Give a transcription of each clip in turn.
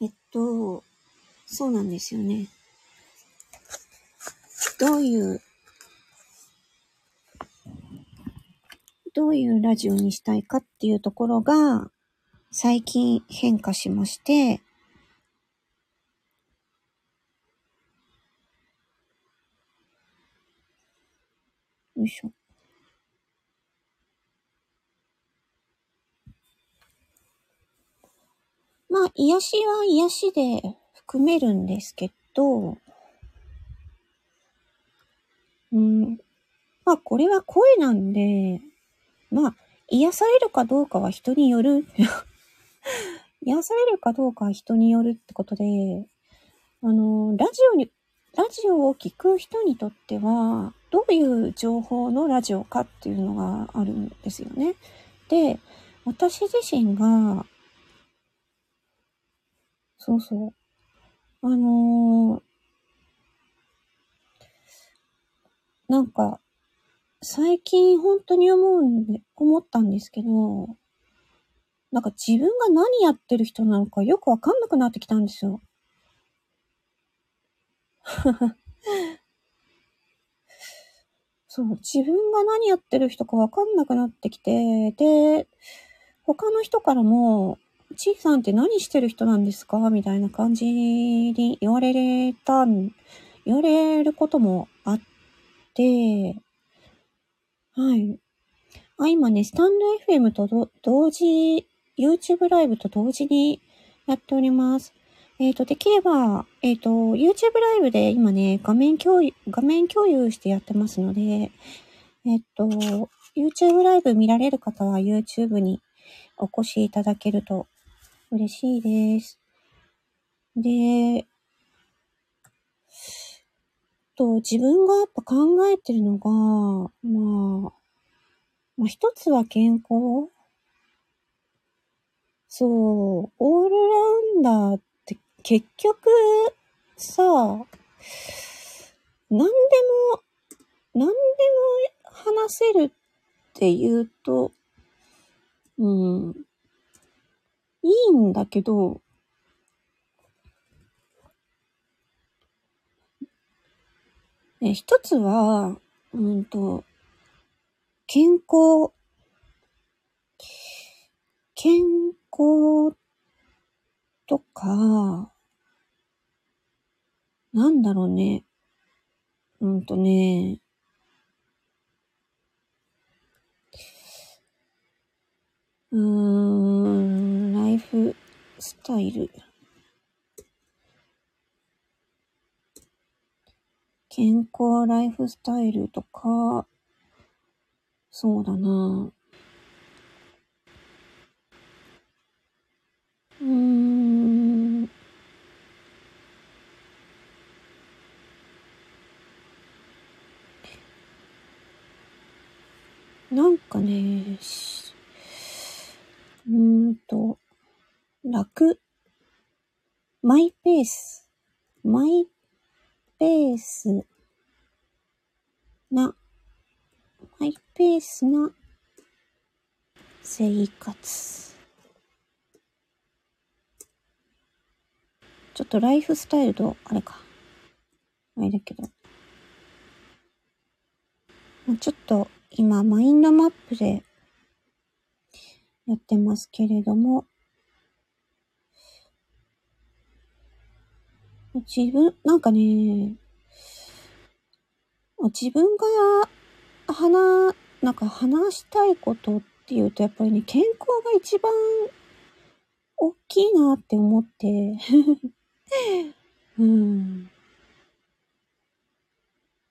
えっと、そうなんですよね。どういう、どういうラジオにしたいかっていうところが、最近変化しまして、よいしょ。まあ、癒しは癒しで含めるんですけど、うん。まあ、これは声なんで、まあ、癒されるかどうかは人による。癒されるかどうかは人によるってことで、あの、ラジオに、ラジオを聞く人にとっては、どういう情報のラジオかっていうのがあるんですよね。で、私自身が、そうそう。あのー、なんか、最近本当に思うんで、思ったんですけど、なんか自分が何やってる人なのかよくわかんなくなってきたんですよ。そう、自分が何やってる人かわかんなくなってきて、で、他の人からも、ちいさんって何してる人なんですか？みたいな感じに言われれたん、言われることもあって、はい。あ、今ね、スタンド FM と同時、YouTube ライブと同時にやっております。えっ、ー、と、できれば、えっ、ー、と、YouTube ライブで今ね、画面共有、画面共有してやってますので、えっ、ー、と、YouTube ライブ見られる方は YouTube にお越しいただけると嬉しいです。で、と、自分がやっぱ考えてるのが、まあ、まあ一つは健康そう、オールラウンダーって結局さ、何でも、何でも話せるって言うと、うん、いいんだけど、え一つは、うんと、健康、健康とか、なんだろうね。うんとね、うーん、ライフスタイル。健康ライフスタイルとか、そうだな。うーん。なんかね、うーんと、楽。マイペース。マイペースな、マイペースな生活。ちょっとライフスタイルと、あれか。あれだけど。ちょっと今、マインドマップでやってますけれども、自分、なんかね、自分が話、なんか話したいことっていうと、やっぱりね、健康が一番大きいなって思って うん。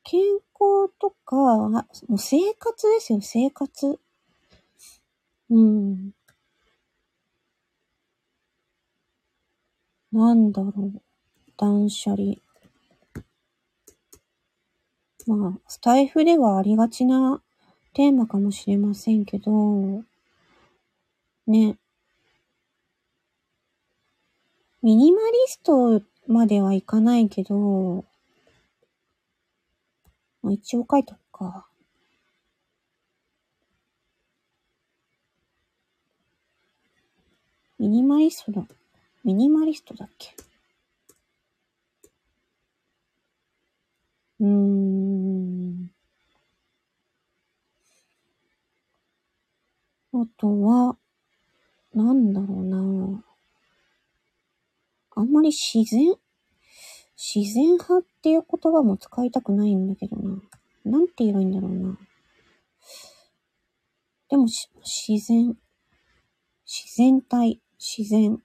健康とか、もう生活ですよ、生活。うん。なんだろう。断捨離。まあ、スタイフではありがちなテーマかもしれませんけど、ね。ミニマリストまではいかないけど、まあ、一応書いとくか。ミニマリストだ。ミニマリストだっけ？うーん。あとは、なんだろうな。あんまり自然、自然派っていう言葉も使いたくないんだけどな。なんて言えばいいんだろうな。でもし、自然、自然体、自然。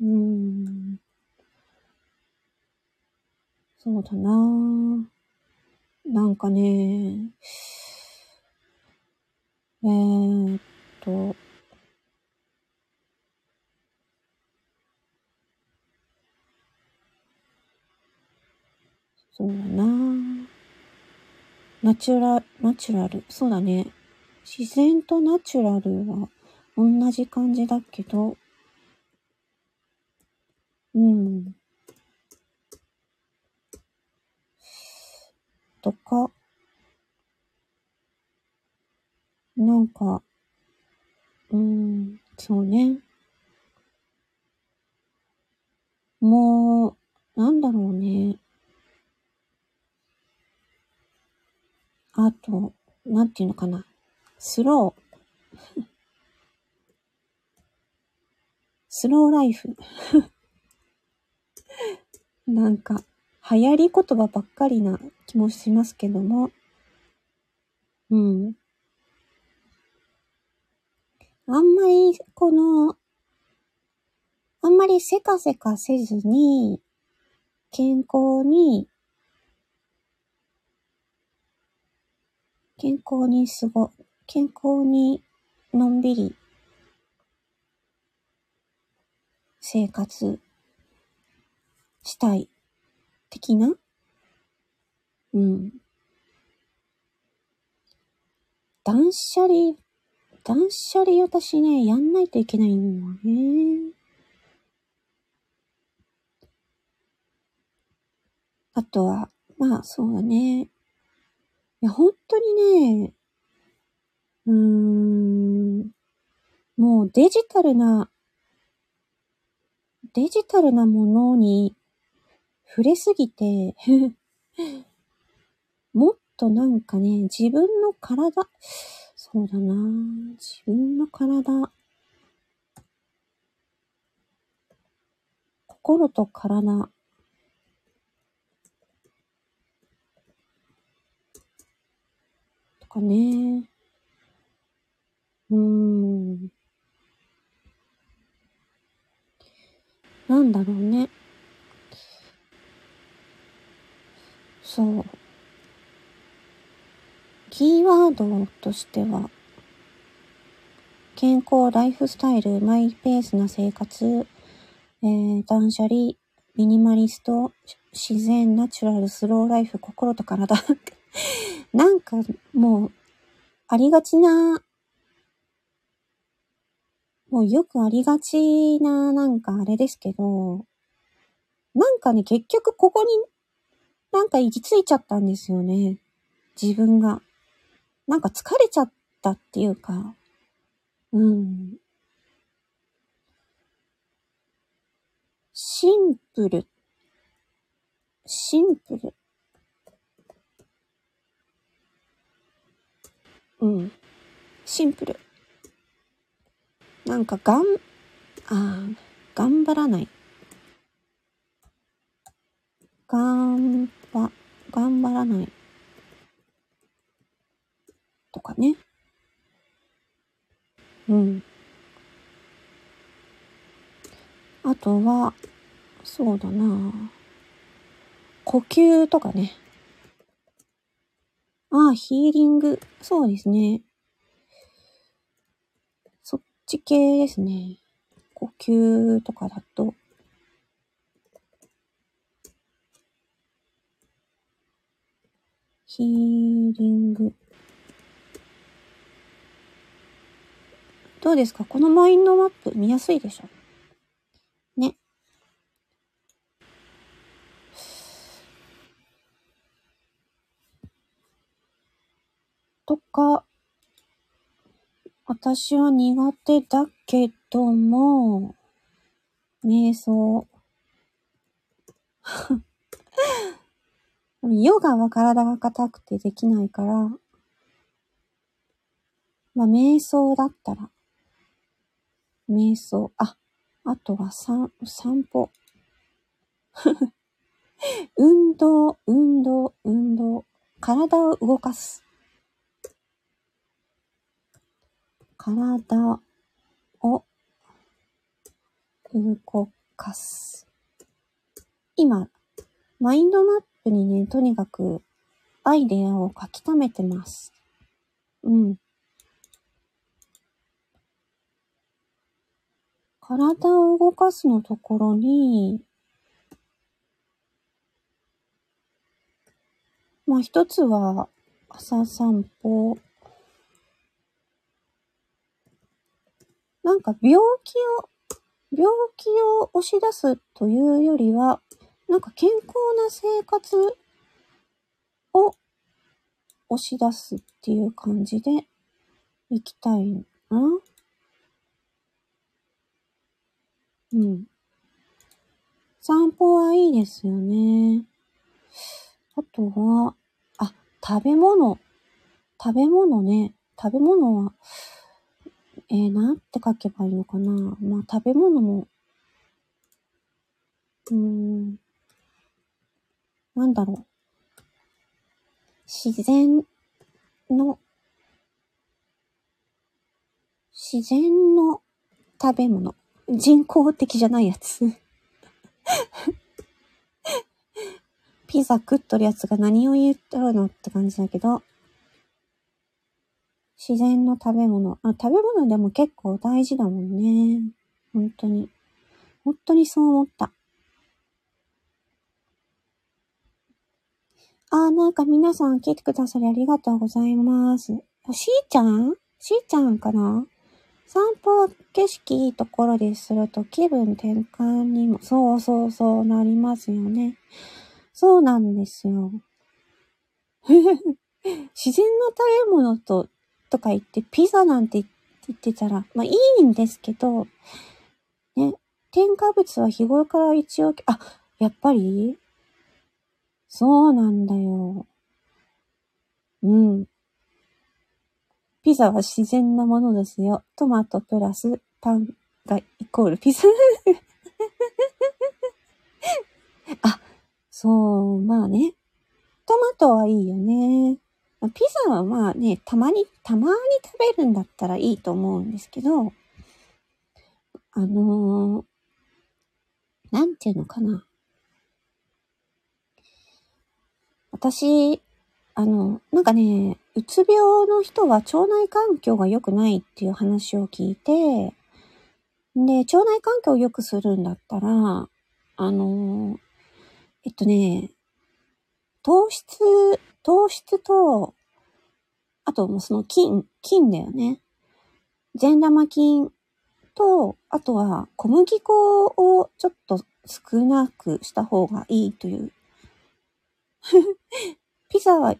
うーん。そうだななんかね、えー、っと、そうだなナチュラ、ナチュラル。そうだね。自然とナチュラルは同じ感じだけど、うん。とか、なんか、うん、そうね。もう、なんだろうね。あと、なんていうのかな。スロー。スローライフ。なんか、流行り言葉ばっかりな気もしますけども。うん。あんまり、この、あんまりせかせかせずに、健康に健康に過ご、健康にのんびり生活したい的な？うん。断捨離、断捨離私ね、やんないといけないんだね。あとは、まあそうだね。いや、本当にね、うーん、もうデジタルな、デジタルなものに触れすぎて もっとなんかね、自分の体、そうだな自分の体、心と体、とかね。うーん。なんだろうね。そう。キーワードとしては、健康、ライフスタイル、マイペースな生活、えー、断捨離、ミニマリスト、自然、ナチュラル、スローライフ、心と体 なんかもう、ありがちな、もうよくありがちな、なんかあれですけど、なんかね、結局ここに、なんか行き着いちゃったんですよね。自分が。なんか疲れちゃったっていうか、うん。シンプル。シンプル。うん。シンプル。なんかがん、あ頑張らない。がんば、頑張らない。とかね。うん。あとは、そうだな呼吸とかね。ああ、ヒーリング。そうですね。そっち系ですね。呼吸とかだと。ヒーリング。どうですか？このマインドマップ見やすいでしょ？ね。とか、私は苦手だけども、瞑想。ヨガは体が硬くてできないから、まあ、瞑想だったら、瞑想、あ、あとは散、散歩。運動、運動、運動。体を動かす。体を動かす。今、マインドマップにね、とにかくアイデアを書き溜めてます。うん。体を動かすのところに、まあ一つは朝散歩。なんか病気を、病気を押し出すというよりは、なんか健康な生活を押し出すっていう感じで行きたいな。うん。散歩はいいですよね。あとは、あ、食べ物。食べ物ね。食べ物は、えー、なんて書けばいいのかな。まあ、食べ物も、うん、なんだろう。自然の、自然の食べ物。人工的じゃないやつ。ピザ食っとるやつが何を言っとるのって感じだけど、自然の食べ物。あ、食べ物でも結構大事だもんね。本当に。本当にそう思った。あ、なんか皆さん聞いてくださりありがとうございます。しーちゃん？しーちゃんかな？散歩景色いいところですると気分転換にも、そうそうそうなりますよね。そうなんですよ。自然の食べ物と、とか言って、ピザなんて言ってたら、まあいいんですけど、ね、添加物は日頃から一応、あ、やっぱり？そうなんだよ。うん。ピザは自然なものですよ。トマトプラスパンがイコールピザ。あ、そう、まあね。トマトはいいよね。ピザはまあね、たまに、たまに食べるんだったらいいと思うんですけど、あのー、なんていうのかな。私、あの、なんかね、うつ病の人は腸内環境が良くないっていう話を聞いて、で、腸内環境を良くするんだったら、あの、えっとね、糖質、糖質と、あともうその菌、菌だよね。善玉菌と、あとは小麦粉をちょっと少なくした方がいいという。ピザは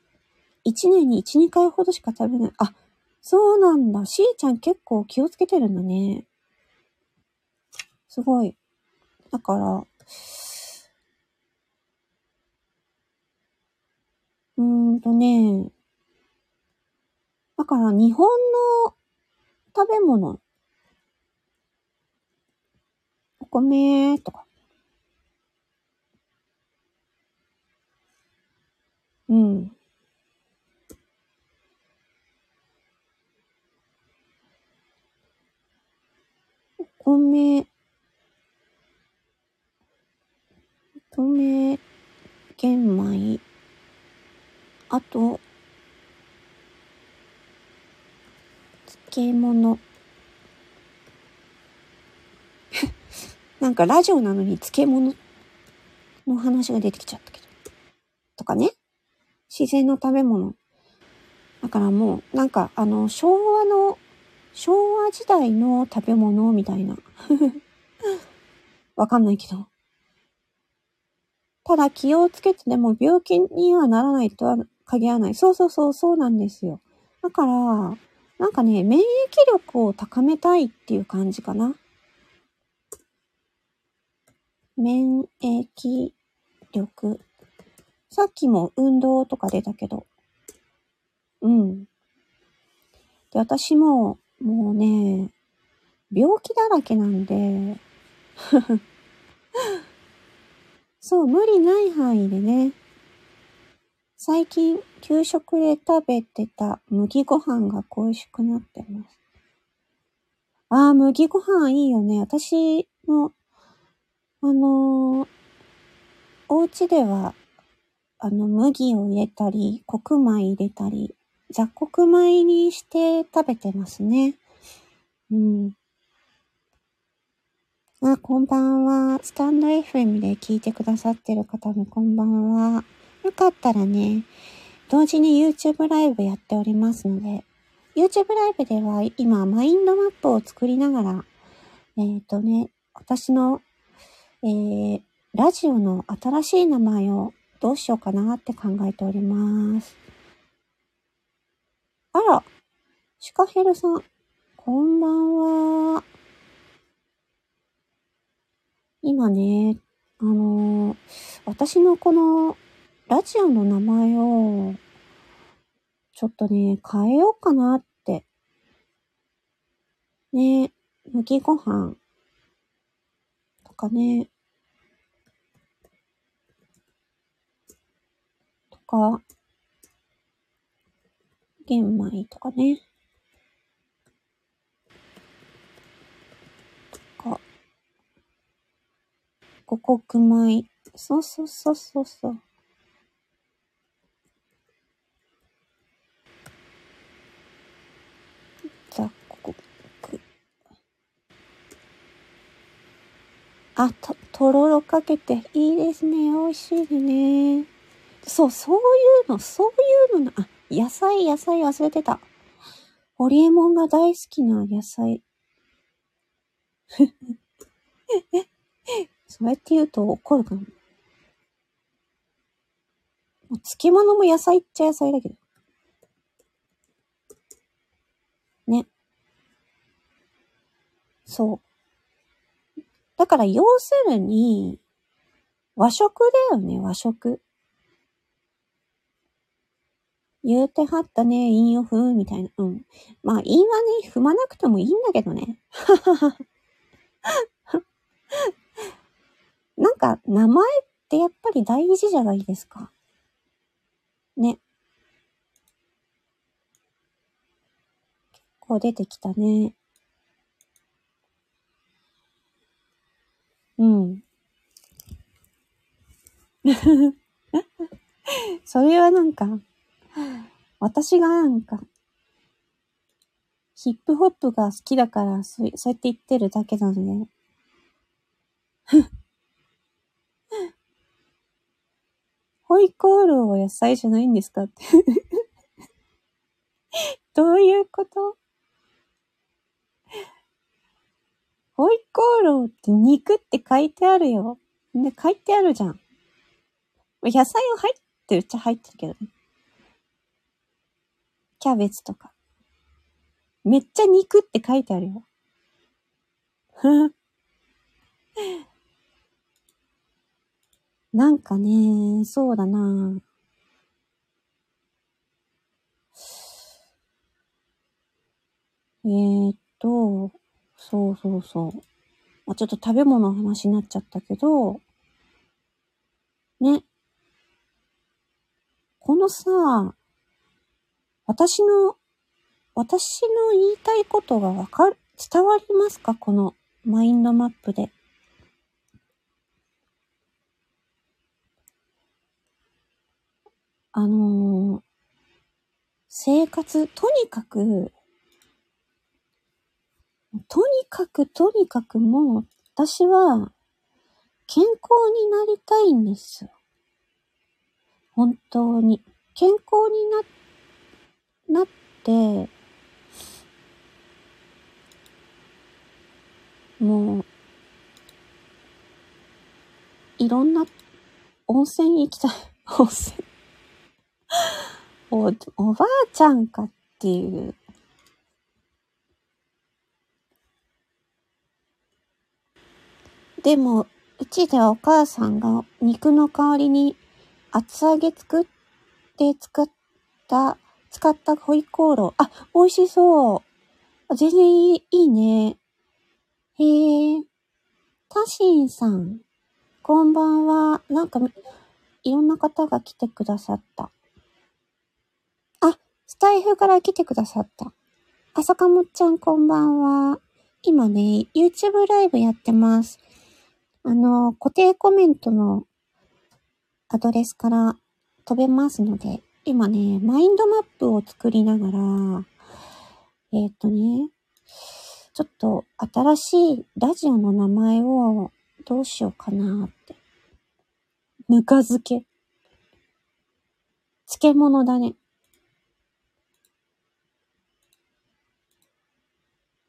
一年に一、二回ほどしか食べない。あ、そうなんだ。しーちゃん結構気をつけてるんだね。すごい。だから、うーんとね、だから日本の食べ物、お米とか、うん。お米、米、玄米、あと、漬物。なんかラジオなのに漬物の話が出てきちゃったけど。とかね。自然の食べ物。だからもう、なんかあの、昭和の、昭和時代の食べ物みたいな。わかんないけど。ただ気をつけてでも病気にはならないとは限らない。そうそうそう、そうなんですよ。だから、なんかね、免疫力を高めたいっていう感じかな。免疫力。さっきも運動とか出たけど。うん。で、私も、もうね、病気だらけなんで そう、無理ない範囲でね。最近、給食で食べてた麦ご飯が恋しくなってます。ああ、麦ご飯いいよね。私も、あのー、お家では、あの、麦を入れたり、黒米入れたり、雑穀米にして食べてますね。うん。あ、こんばんは。スタンド FM で聞いてくださってる方もこんばんは。よかったらね、同時に YouTube ライブやっておりますので、YouTube ライブでは今マインドマップを作りながら、えっ、ー、とね、私の、えー、ラジオの新しい名前をどうしようかなって考えております。あら、シカヘルさん、こんばんは。今ね、あのー、私のこのラジオの名前を、ちょっとね、変えようかなって。ね、麦ご飯とかね、か、玄米とかね。とか、五穀米。そうそうそうそうそう。あ、と、とろろかけていいですね。美味しいでね。そう、そういうの、そういうのあ、野菜、野菜忘れてた。ホリエモンが大好きな野菜。そうやって言うと怒るかも。もう漬物も野菜っちゃ野菜だけど。ね。そう。だから要するに、和食だよね、和食。言うてはったね、韻を踏むみたいな。うん。まあ、韻はね、踏まなくてもいいんだけどね。なんか、名前ってやっぱり大事じゃないですか。ね。結構出てきたね。うん。それはなんか、私がなんか、ヒップホップが好きだからそ、そうやって言ってるだけなので。ホイコーローは野菜じゃないんですかって どういうこと？ホイコーローって肉って書いてあるよ。ね、書いてあるじゃん。野菜は入ってるっちゃ入ってるけどね。キャベツとか。めっちゃ肉って書いてあるよ。なんかね、そうだなえー、っと、そうそうそう。まあ、ちょっと食べ物の話になっちゃったけど、ね。このさ、私の、私の言いたいことがわかる、伝わりますか？このマインドマップで。あのー、生活、とにかく、とにかくとにかくもう、私は、健康になりたいんですよ。本当に。健康になっ、なって、もう、いろんな温泉行きたい。温泉お、おばあちゃんかっていう。でも、うちではお母さんが肉の代わりに厚揚げ作って作った使ったホイコーロー。あ、美味しそう。全然いいいいね。へえ。タシンさん。こんばんは。なんか、いろんな方が来てくださった。あ、スタイフから来てくださった。あさかもちゃんこんばんは。今ね、YouTube ライブやってます。あの、固定コメントのアドレスから飛べますので、今ね、マインドマップを作りながら、えっ、ー、とね、ちょっと新しいラジオの名前をどうしようかなって。ぬか漬け。漬物だね。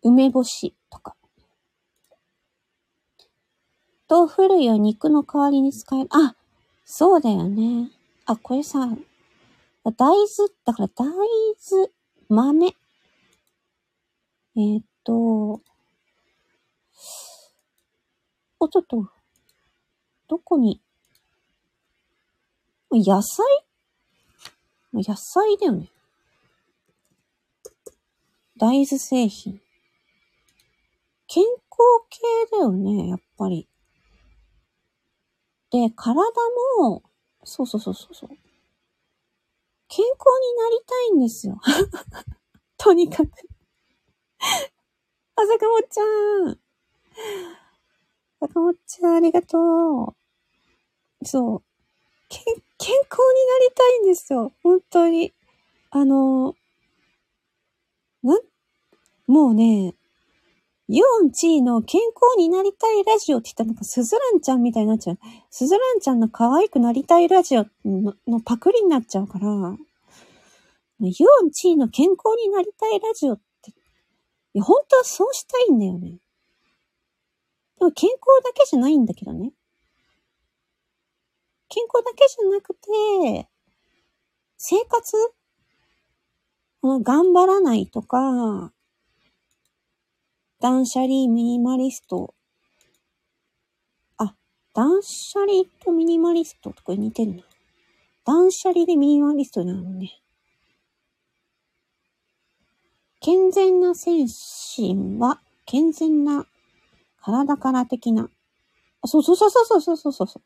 梅干しとか。豆腐類を肉の代わりに使える。あ、そうだよね。あ、これさ、大豆、だから大豆、豆。えー、っと、お、ちょっと、どこに、野菜？野菜だよね。大豆製品。健康系だよね、やっぱり。で、体も、そうそうそうそうそう。健康になりたいんですよ。とにかくあさかもちゃん。さかもちゃん、ありがとう。そう。け、健康になりたいんですよ。本当に。あの、な、もうね、ユンチーの健康になりたいラジオって言ったらなんかスズランちゃんみたいになっちゃう。スズランちゃんの可愛くなりたいラジオののパクリになっちゃうから、ユンチーの健康になりたいラジオって、いや、本当はそうしたいんだよね。でも健康だけじゃないんだけどね。健康だけじゃなくて、生活頑張らないとか、断捨離、ミニマリスト。あ、断捨離とミニマリストとこれ似てんな。断捨離でミニマリストなのね。健全な精神は、健全な体から的な。あ、そうそうそうそうそうそうそう。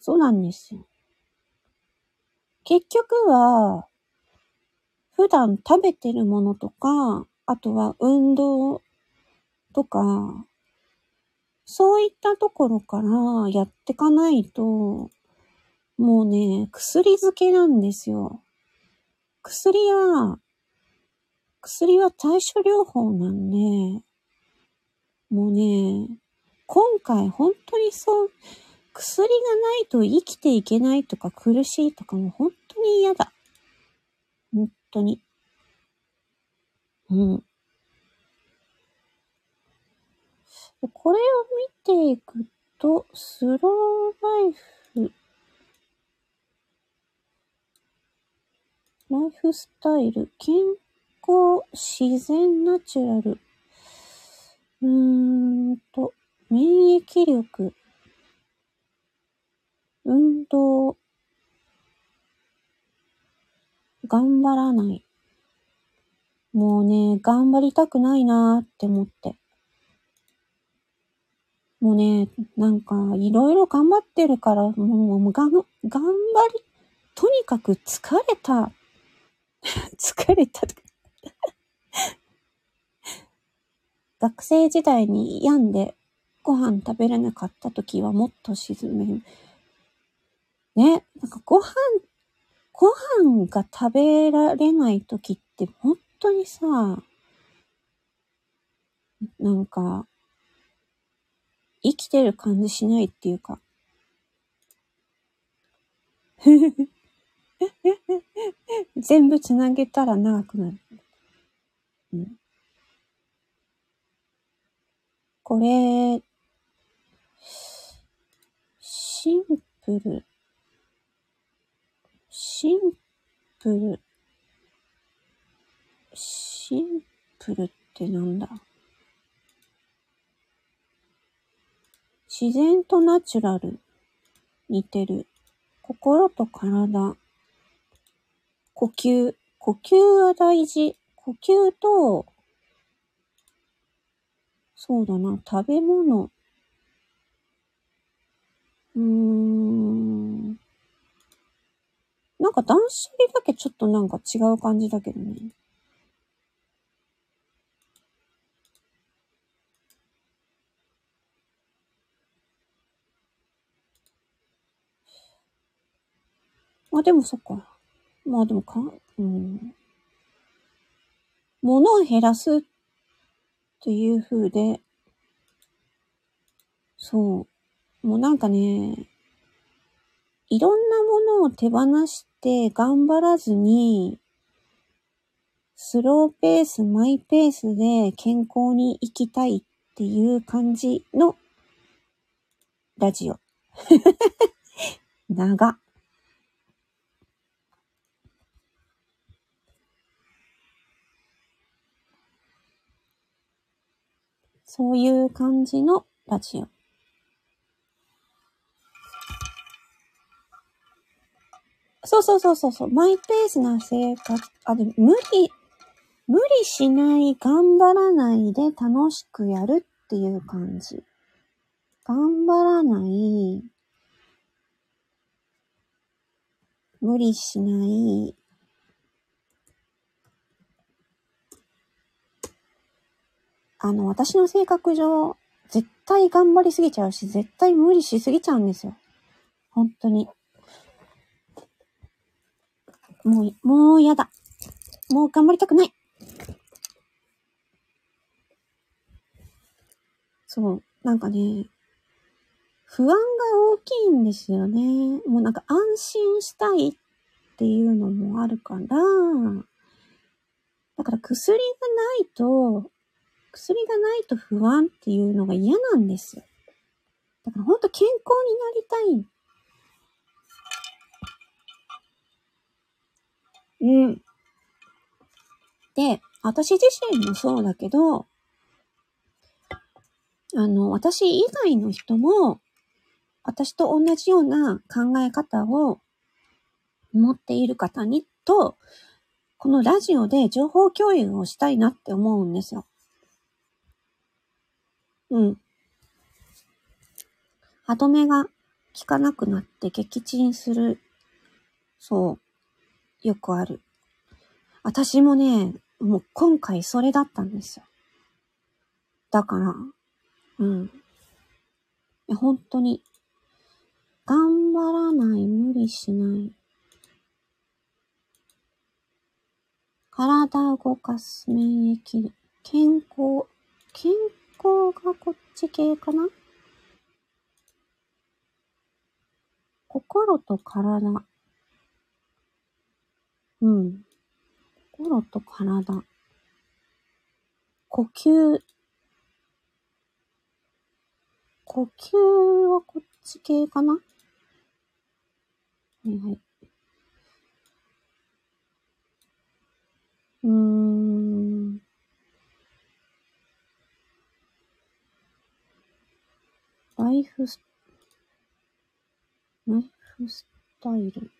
そうなんですよ。結局は、普段食べてるものとか、あとは運動とか、そういったところからやってかないと、もうね、薬漬けなんですよ。薬は、薬は対処療法なんで、もうね、今回本当にそう、薬がないと生きていけないとか苦しいとかも本当に嫌だ。本当に。うん。これを見ていくと、スローライフ、ライフスタイル、健康、自然、ナチュラル、うーんと、免疫力、運動、頑張らない。もうね、頑張りたくないなーって思って。もうね、なんか、いろいろ頑張ってるから、もう、もうがん、頑張り、とにかく疲れた。疲れた。学生時代に病んでご飯食べれなかった時はもっと沈める。ね、なんかご飯、ご飯が食べられない時って本当にさ、なんか、生きてる感じしないっていうか。全部つなげたら長くなる。うん、これ、シンプル。シンプル。シンプルってなんだ？自然とナチュラル。似てる。心と体。呼吸。呼吸は大事。呼吸と、そうだな、食べ物。うーん。なんか断捨離だけちょっとなんか違う感じだけどね。まあ、でもそっか。まあでもか、うん。物を減らすっていう風で、そう。もうなんかね、いろんなものを手放して頑張らずに、スローペース、マイペースで健康に生きたいっていう感じのラジオ。長。そういう感じのラジオ。そうそうそうそうそう、マイペースな生活、あ、でも無理、無理しない、頑張らないで楽しくやるっていう感じ。頑張らない、無理しない、あの、私の性格上、絶対頑張りすぎちゃうし、絶対無理しすぎちゃうんですよ。本当に。もう、もうやだ。もう頑張りたくない。そう。なんかね、不安が大きいんですよね。もうなんか安心したいっていうのもあるから、だから薬がないと薬がないと不安っていうのが嫌なんですよ。だからほんと健康になりたい。うん。で、私自身もそうだけど、あの、私以外の人も、私と同じような考え方を持っている方にと、このラジオで情報共有をしたいなって思うんですよ。うん。歯止めが効かなくなって撃沈する。そう。よくある。私もね、もう今回それだったんですよ。だから、うん。本当に、頑張らない、無理しない。体動かす、免疫、健康、健こがこっち系かな？心と体。うん。心と体。呼吸。呼吸はこっち系かな？はいはい。うーん。ライフス、ライフスタイル。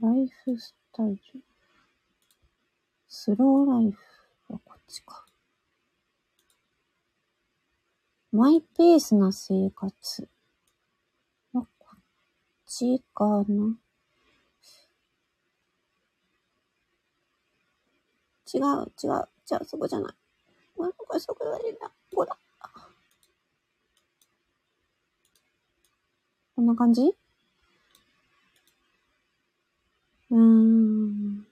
ライフスタイル。スローライフはこっちか。マイペースな生活はこっちかな。違う、違う、じゃあそこじゃない。これそこじゃない。ここだ。こんな感じ？うーん。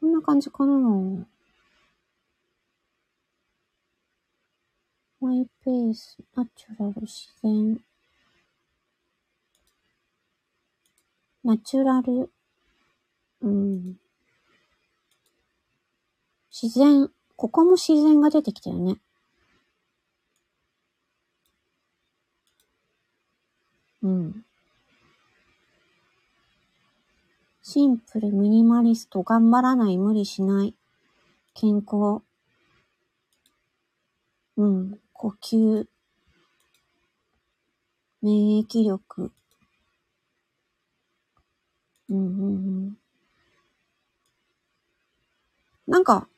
こんな感じかな？マイペース、ナチュラル、自然。ナチュラル、うん。自然。ここも自然が出てきたよね。うん。シンプル、ミニマリスト、頑張らない、無理しない。健康、うん、呼吸、免疫力、うんうんうん。なんか、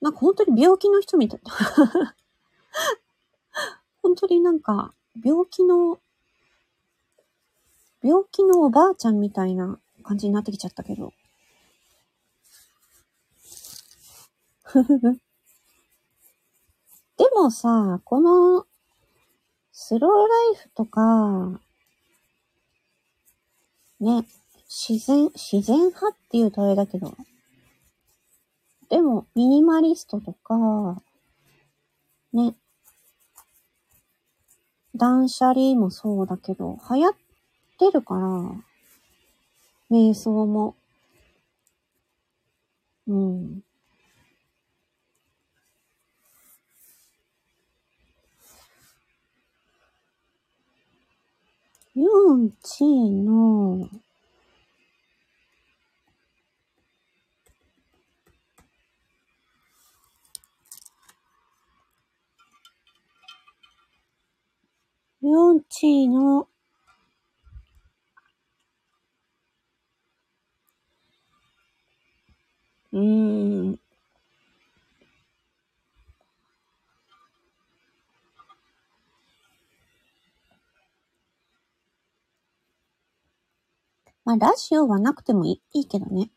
なんか本当に病気の人みたい。本当になんか、病気の、病気のおばあちゃんみたいな感じになってきちゃったけど。でもさ、この、スローライフとか、ね、自然、自然派っていうとあれだけど、でも、ミニマリストとか、ね、断捨離もそうだけど、流行ってるから、瞑想も。うん。ユンチーの、ユンチーの、うん、まあ、ラジオはなくてもいいいいけどね。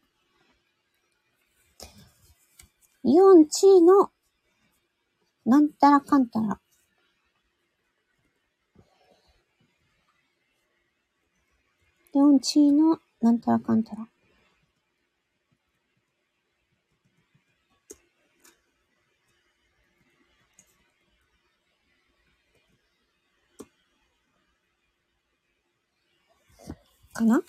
イオンチーの、なんたらかんたら。でオンチーの、なんたらかんたら。かな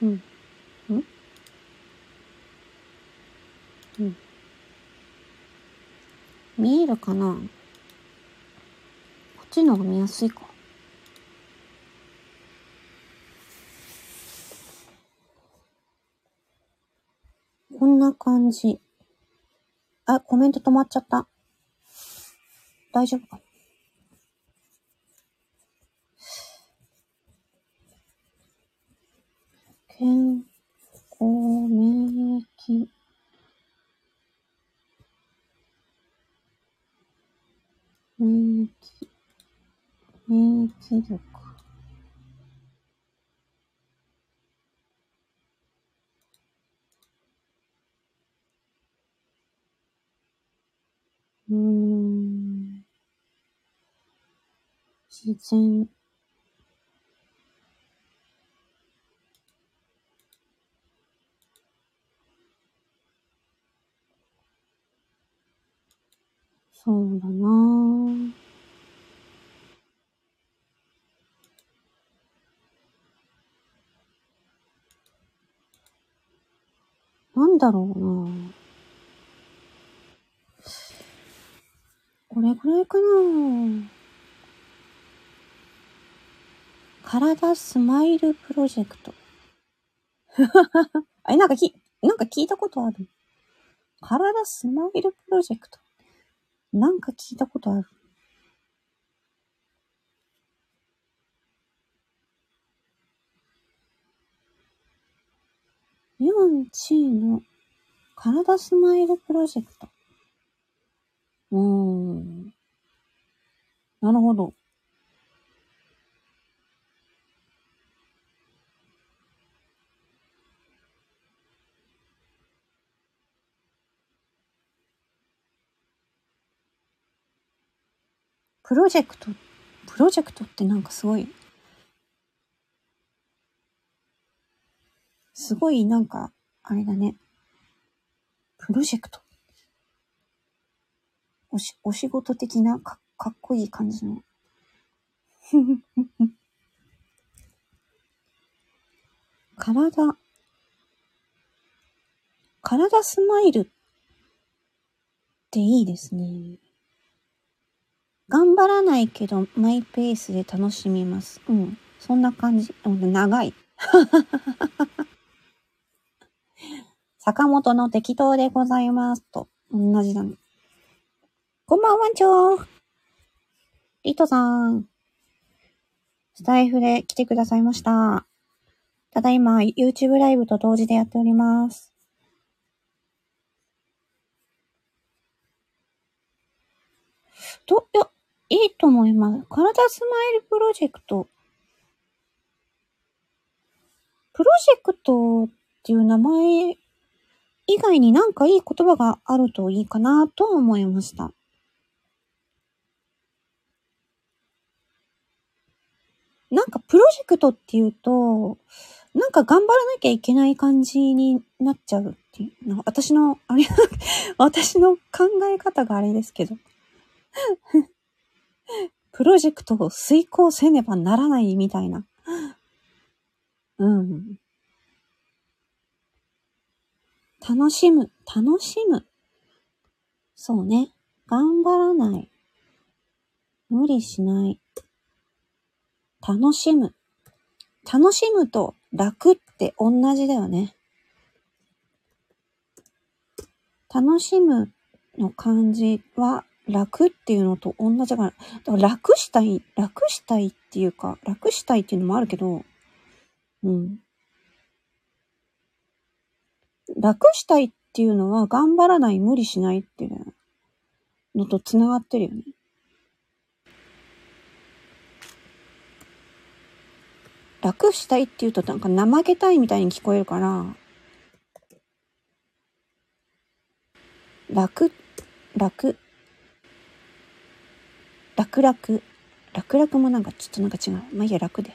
うん。んうん。見えるかな？こっちの方が見やすいか。こんな感じ。あ、コメント止まっちゃった。大丈夫かな康免疫免疫免疫力うん。自然。そうだな。なんだろうなこれぐらいかな体スマイルプロジェクト。え、なんかき、なんか聞いたことある。体スマイルプロジェクト。なんか聞いたことある。ユンチーの体スマイルプロジェクト。うーん。なるほど。プロジェクト、プロジェクトってなんかすごい、すごいなんか、あれだね。プロジェクト。おし、お仕事的なかかっこいい感じの。体、体スマイルっていいですね。頑張らないけど、マイペースで楽しみます。うん。そんな感じ。長い。坂本の適当でございますと。同じだね。こんばんはんちょー。リトさん。スタイフで来てくださいました。ただいま YouTube ライブと同時でやっております。と、いや、いいと思います。体スマイルプロジェクト。プロジェクトっていう名前以外になんかいい言葉があるといいかなと思いました。なんかプロジェクトっていうと、なんか頑張らなきゃいけない感じになっちゃうっていう、私の、あれ、私の考え方があれですけど。プロジェクトを遂行せねばならないみたいな。うん。楽しむ、楽しむ。そうね。頑張らない。無理しない。楽しむ。楽しむと楽って同じだよね。楽しむの漢字は楽っていうのと同じ、だから楽したい、楽したいっていうか、楽したいっていうのもあるけど、うん。楽したいっていうのは頑張らない、無理しないっていうのと繋がってるよね。楽したいって言うとなんか怠けたいみたいに聞こえるから、楽、楽、楽々、楽々もなんかちょっとなんか違う。まあいいや、楽で。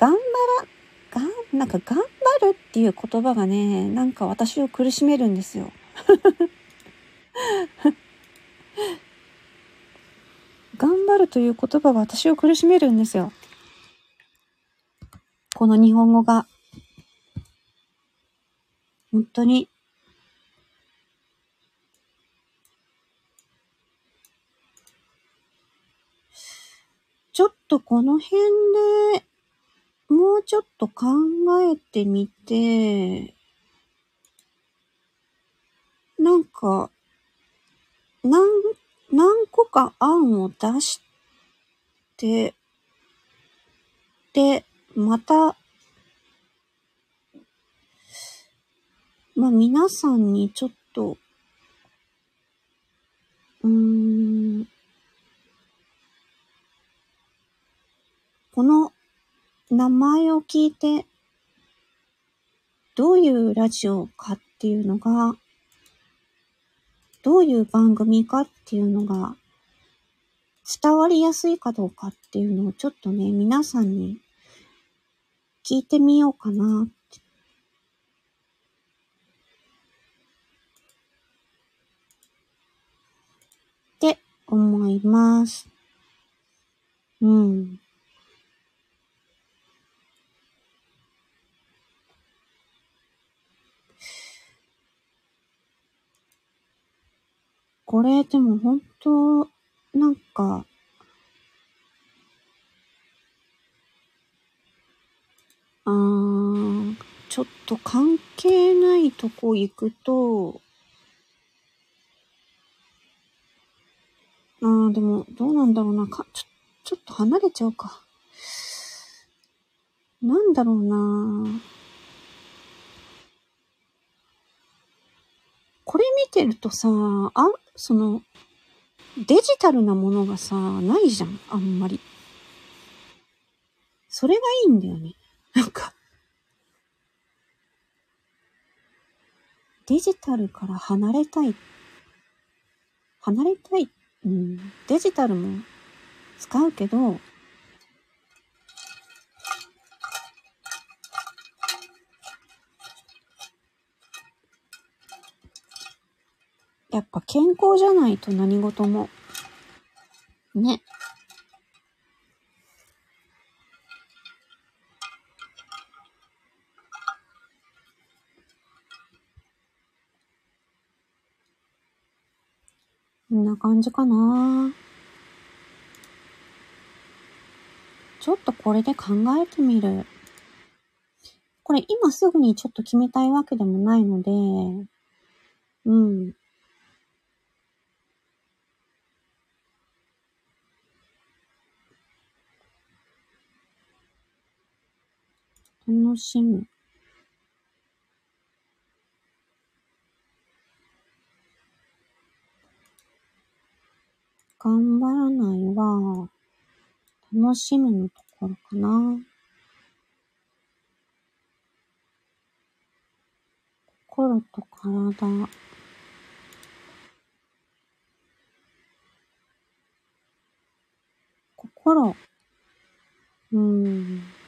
頑張ら、がん、なんか頑張るっていう言葉がね、なんか私を苦しめるんですよ。頑張るという言葉が私を苦しめるんですよ。この日本語が。本当に。ちょっとこの辺でもうちょっと考えてみて、なんか、何、何個か案を出して、で、また、まあ皆さんにちょっと、うーん、この名前を聞いて、どういうラジオかっていうのが、どういう番組かっていうのが伝わりやすいかどうかっていうのをちょっとね、皆さんに聞いてみようかなって思います。うん。これでも本当、なんか、あー、ちょっと関係ないとこ行くと、あー、でも、どうなんだろうな。か、ちょ、ちょっと離れちゃうか。なんだろうな。これ見てるとさ、あ、その、デジタルなものがさ、ないじゃん、あんまり。それがいいんだよね。なんか、デジタルから離れたい。離れたい。うん。デジタルも使うけど、やっぱ健康じゃないと何事も。ね。こんな感じかな。ちょっとこれで考えてみる。これ今すぐにちょっと決めたいわけでもないので、うん。楽しむ。頑張らないは、楽しむのところかな。心と体。心。うん。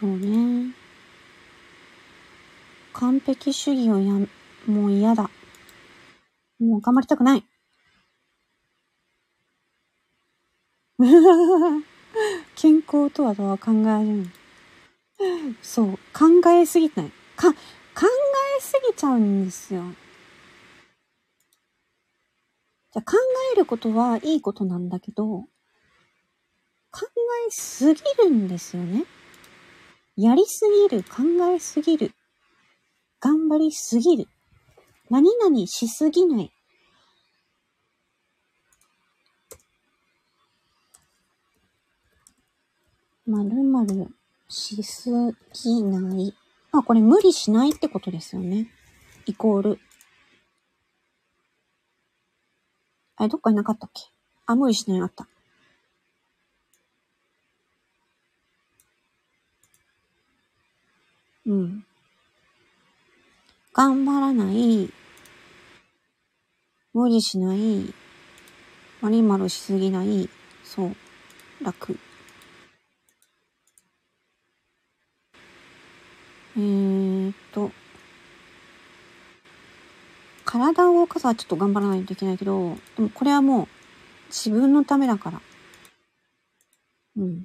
そうね。完璧主義をや、もう嫌だ。もう頑張りたくない。健康とはどう考えるそう、考えすぎない。か、考えすぎちゃうんですよ。じゃ考えることはいいことなんだけど、考えすぎるんですよね。やりすぎる、考えすぎる、頑張りすぎる、何々しすぎない、まるまるしすぎない。まあ、これ無理しないってことですよね。イコール。あれ、どっかになかったっけ？あ、無理しないあった。うん。頑張らない。無理しない。まりまるしすぎない。そう。楽。えーっと、体を動かすはちょっと頑張らないといけないけど、でもこれはもう自分のためだから。うん。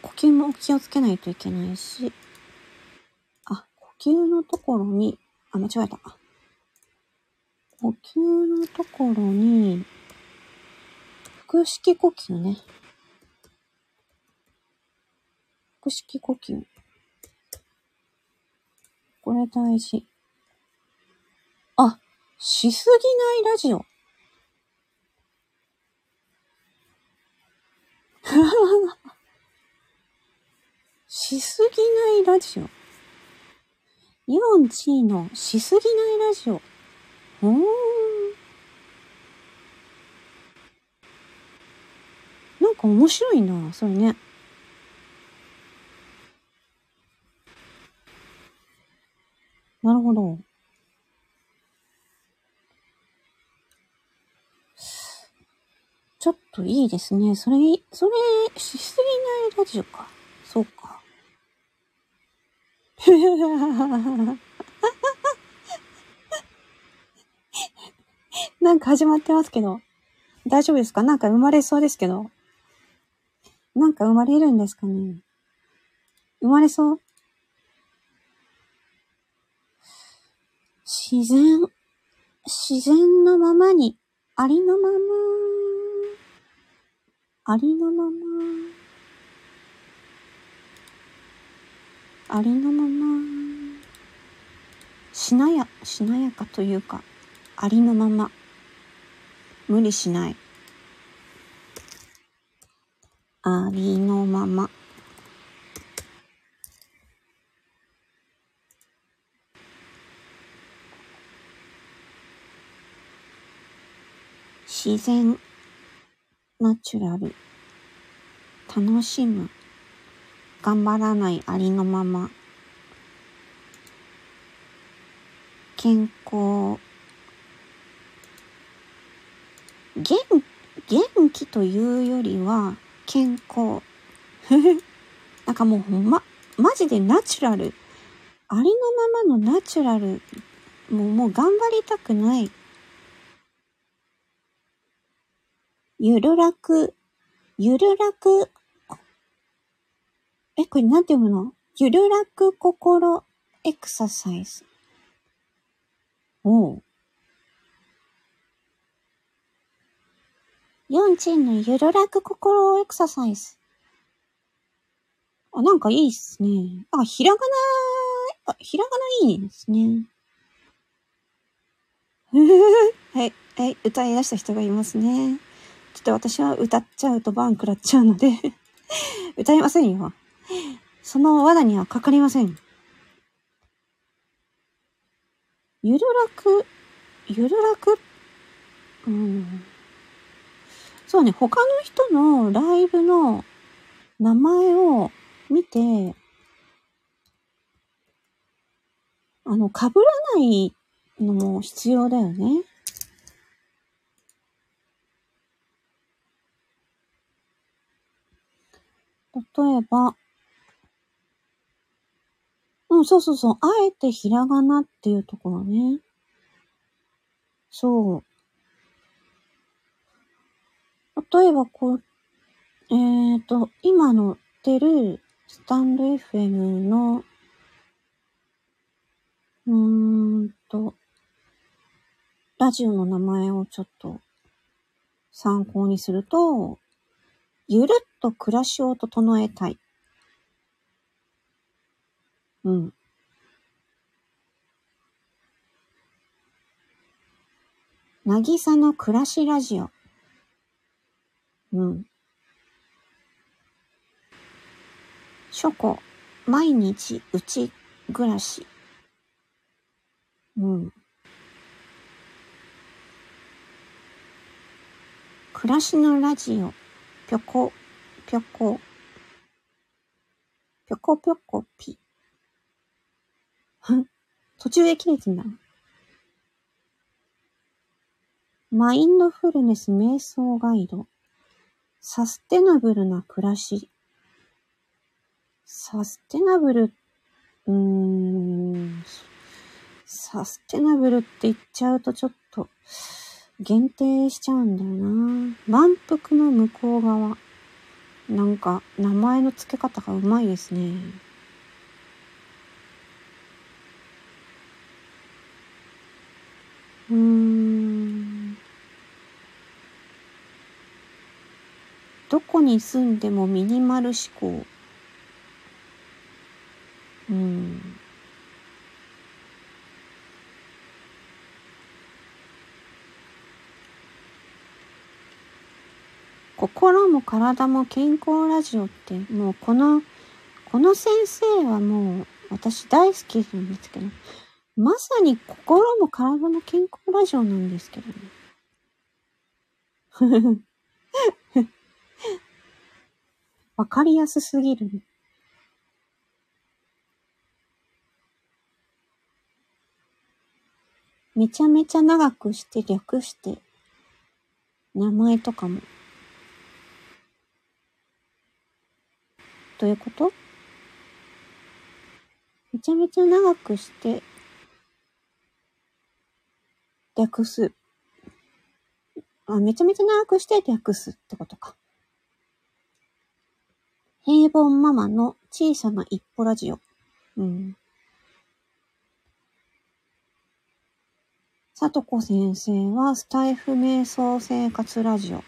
呼吸も気をつけないといけないし、あ、呼吸のところに、あ、間違えた。呼吸のところに、腹式呼吸ね。腹式呼吸。これ大事。あ、しすぎないラジオ。しすぎないラジオ。イオンチーのしすぎないラジオ。ほーん。なんか面白いな、それね。なるほど。ちょっといいですね。それ、それ、しすぎないラジオか。そうか。なんか始まってますけど。大丈夫ですか？なんか生まれそうですけど。なんか生まれるんですかね？生まれそう？自然、自然のままに、ありのまま、ありのまま、ありのまま、しなや、しなやかというか、ありのまま、無理しない。ありのまま。自然、ナチュラル、楽しむ、頑張らないありのまま、健康、元、元気というよりは、健康。なんかもうほんま、マジでナチュラル。ありのままのナチュラル。もう、もう頑張りたくない。ゆるらく、ゆるらく、え、これなんて読むの？ゆるらく心エクササイズ。おう。ヨンチンのゆるらく心エクササイズ。あ、なんかいいっすね。あ、ひらがなあ、ひらがないいですね。はい、はい、歌い出した人がいますね。ちょっと私は歌っちゃうとバン食らっちゃうので 歌いませんよ。その罠にはかかりません。ゆるらく、ゆるらく、うん。そうね、他の人のライブの名前を見て、あの、被らないのも必要だよね。例えば、うん、そうそうそう。あえてひらがなっていうところね。そう。例えば、こう、えっ、ー、と、今乗ってるスタンド FM の、うーんと、ラジオの名前をちょっと参考にすると、ゆるっと暮らしを整えたい。うん。なぎさの暮らしラジオ。うん。書庫、毎日うち暮らし。うん。暮らしのラジオ、ぴょこ、ぴょこ、ぴょこぴょこぴ。途中で切れてんだ。マインドフルネス瞑想ガイド。サステナブルな暮らし。サステナブル、うーん、サステナブルって言っちゃうとちょっと限定しちゃうんだよな。満腹の向こう側。なんか名前の付け方がうまいですね。うん。どこに住んでもミニマル思考。うん。心も体も健康ラジオってもうこの、この先生はもう私大好きなんですけど、まさに心も体も健康ラジオなんですけどね。わかりやすすぎる、めちゃめちゃ長くして略して、名前とかも。どういうこと？めちゃめちゃ長くして、略す。あ、めちゃめちゃ長くして略すってことか。平凡ママの小さな一歩ラジオ。うん。さとこ先生はスタイフ瞑想生活ラジオ。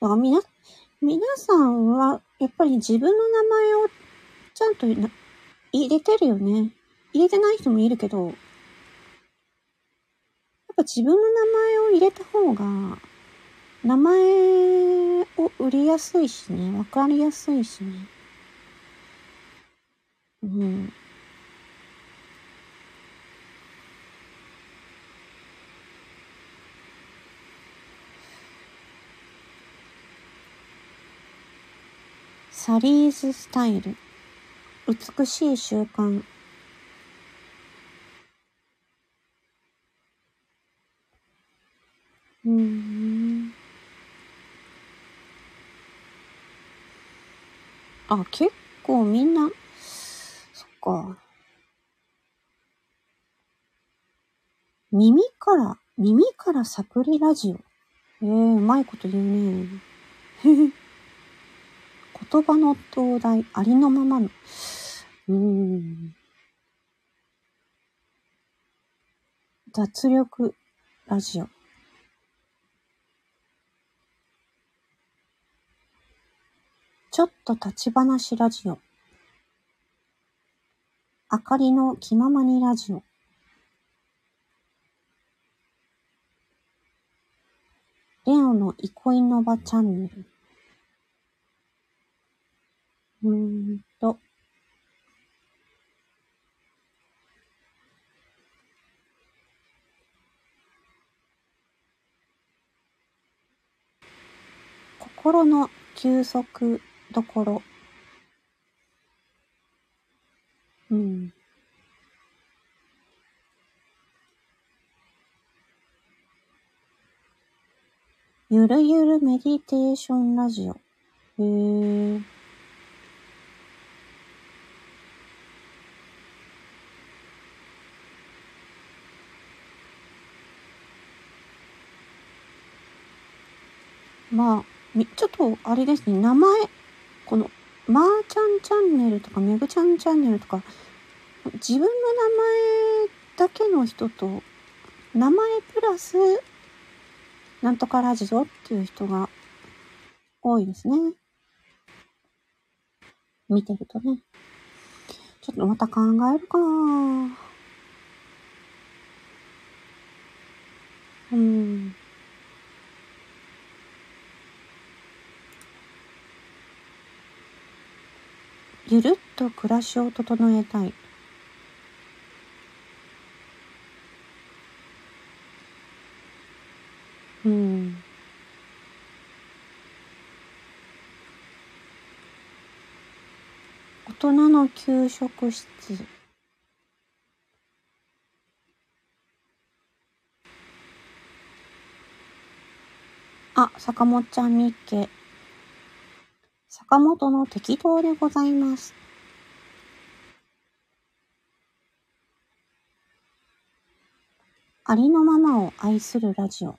だからみな、皆さんは、やっぱり自分の名前をちゃんと入れてるよね。入れてない人もいるけど、やっぱ自分の名前を入れた方が、名前を売りやすいしね、わかりやすいしね。うん。サリーズスタイル。美しい習慣。うん。あ、結構みんな、そっか。耳から、耳からサプリラジオ。えー、うまいこと言うね。言葉の東大、ありのままの。うん。脱力ラジオ。ちょっと立ち話ラジオ。あかりの気ままにラジオ。レオの憩いの場チャンネル。うんと。心の休息どころ。うん。ゆるゆるメディテーションラジオ。へー。まあ、ちょっとあれですね、名前、この、まーちゃんチャンネルとか、めぐちゃんチャンネルとか、自分の名前だけの人と、名前プラスなんとかラジオっていう人が多いですね。見てるとね。ちょっとまた考えるかなうん。ゆるっと暮らしを整えたい。うん。大人の給食室。あ、坂本ちゃんみっけ。坂本の適当でございます。ありのままを愛するラジオ。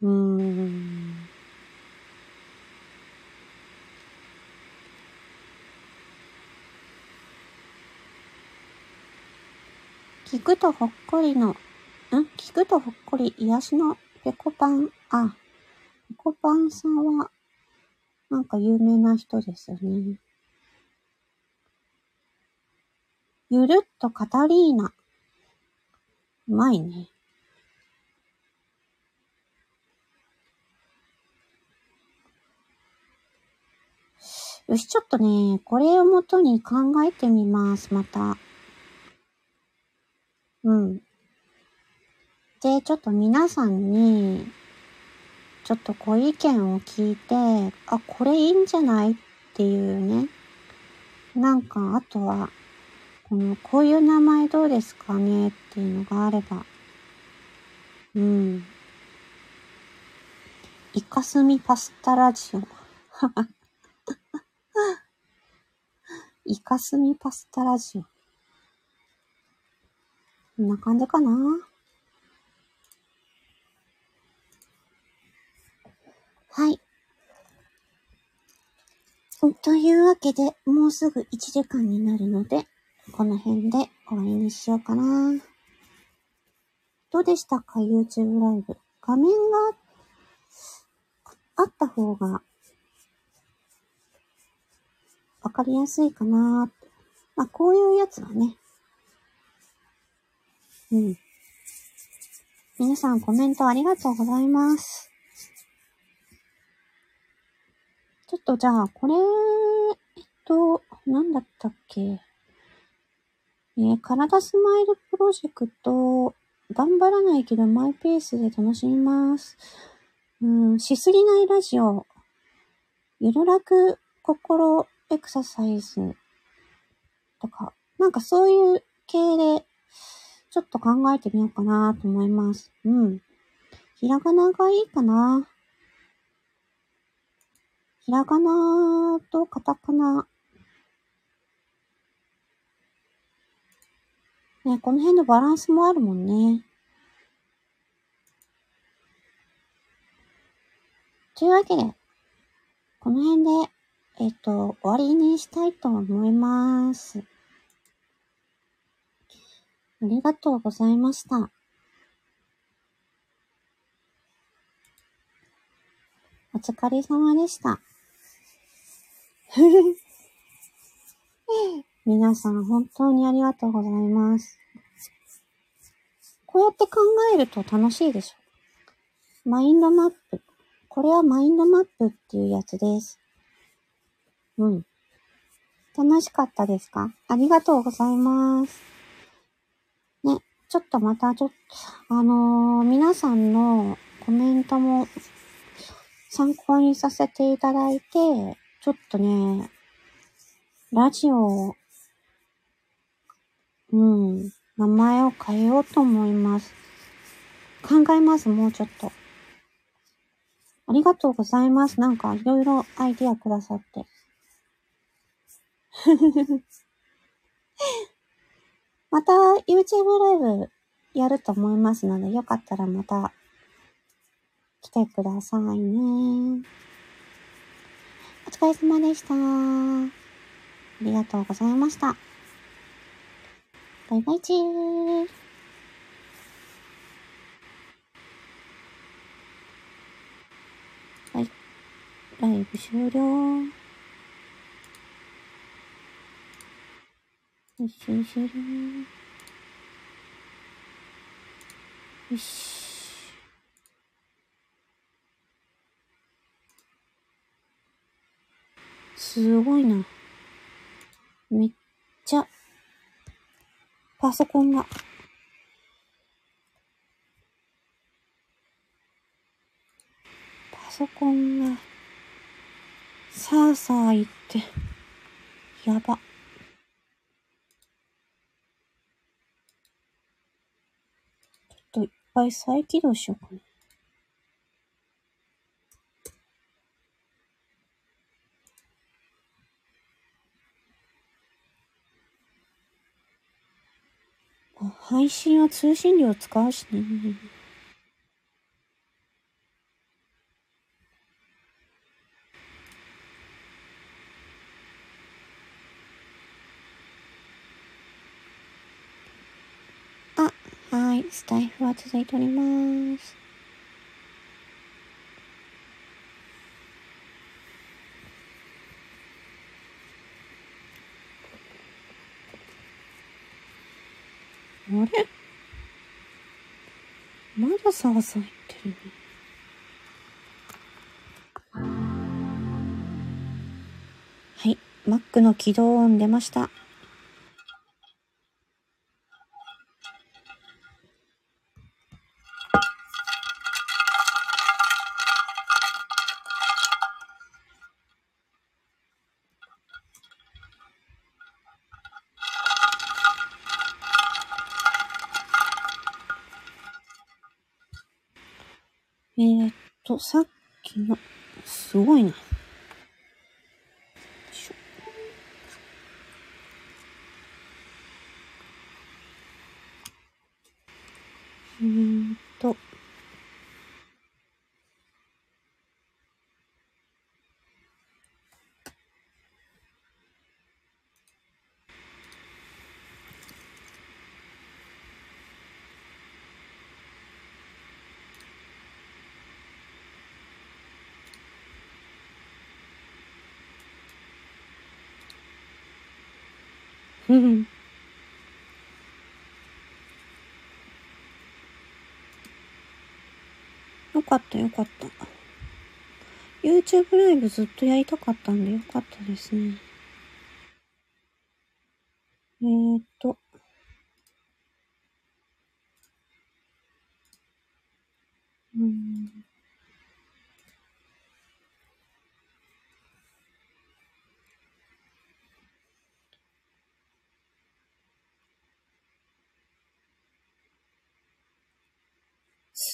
うーん。聞くとほっこりの、ん？聞くとほっこり癒しのペコパン、あ、コパンさんは、なんか有名な人ですよね。ゆるっとカタリーナ。うまいね。よし、ちょっとね、これをもとに考えてみます、また。うん。で、ちょっと皆さんに、ちょっとご意見を聞いて、あ、これいいんじゃない？っていうね。なんか、あとは、この、こういう名前どうですかね？っていうのがあれば。うん。イカスミパスタラジオ。イカスミパスタラジオ。こんな感じかな？はい。というわけで、もうすぐ1時間になるので、この辺で終わりにしようかな。どうでしたか ?YouTube ライブ。画面があった方がわかりやすいかなまあ、こういうやつはね。うん。皆さんコメントありがとうございます。ちょっとじゃあ、これ、えっと、なんだったっけ？えー、体スマイルプロジェクト、頑張らないけどマイペースで楽しみます。うん、しすぎないラジオ。ゆるらく心エクササイズとか、なんかそういう系で、ちょっと考えてみようかなと思います。うん。ひらがながいいかな。ひらがなとカタカナ。ね、この辺のバランスもあるもんね。というわけで、この辺で、えっ、と、終わりにしたいと思います。ありがとうございました。お疲れ様でした。皆さん本当にありがとうございます。こうやって考えると楽しいでしょ。マインドマップ。これはマインドマップっていうやつです。うん。楽しかったですか？ありがとうございます。ね、ちょっとまたちょっと、あのー、皆さんのコメントも参考にさせていただいて、ちょっとね、ラジオ、うん、名前を変えようと思います。考えます、もうちょっと。ありがとうございます。なんかいろいろアイディアくださって。また YouTube ライブやると思いますので、よかったらまた来てくださいね。お疲れ様でした。ありがとうございました。バイバイチー。はい。ライブ終了。よしよしよし。よし。すごいな。めっちゃ、パソコンが。パソコンが、さあさあ言って、やば。ちょっといっぱい再起動しようかな。配信は通信料使うしね。あ、はい。スタイフは続いております。あれ？まだサワサワ言ってるね。はい。Mac の起動音出ました。えー、っと、さっきの、すごいな。えー、っと、うん。よかったよかった。YouTube ライブずっとやりたかったんでよかったですね。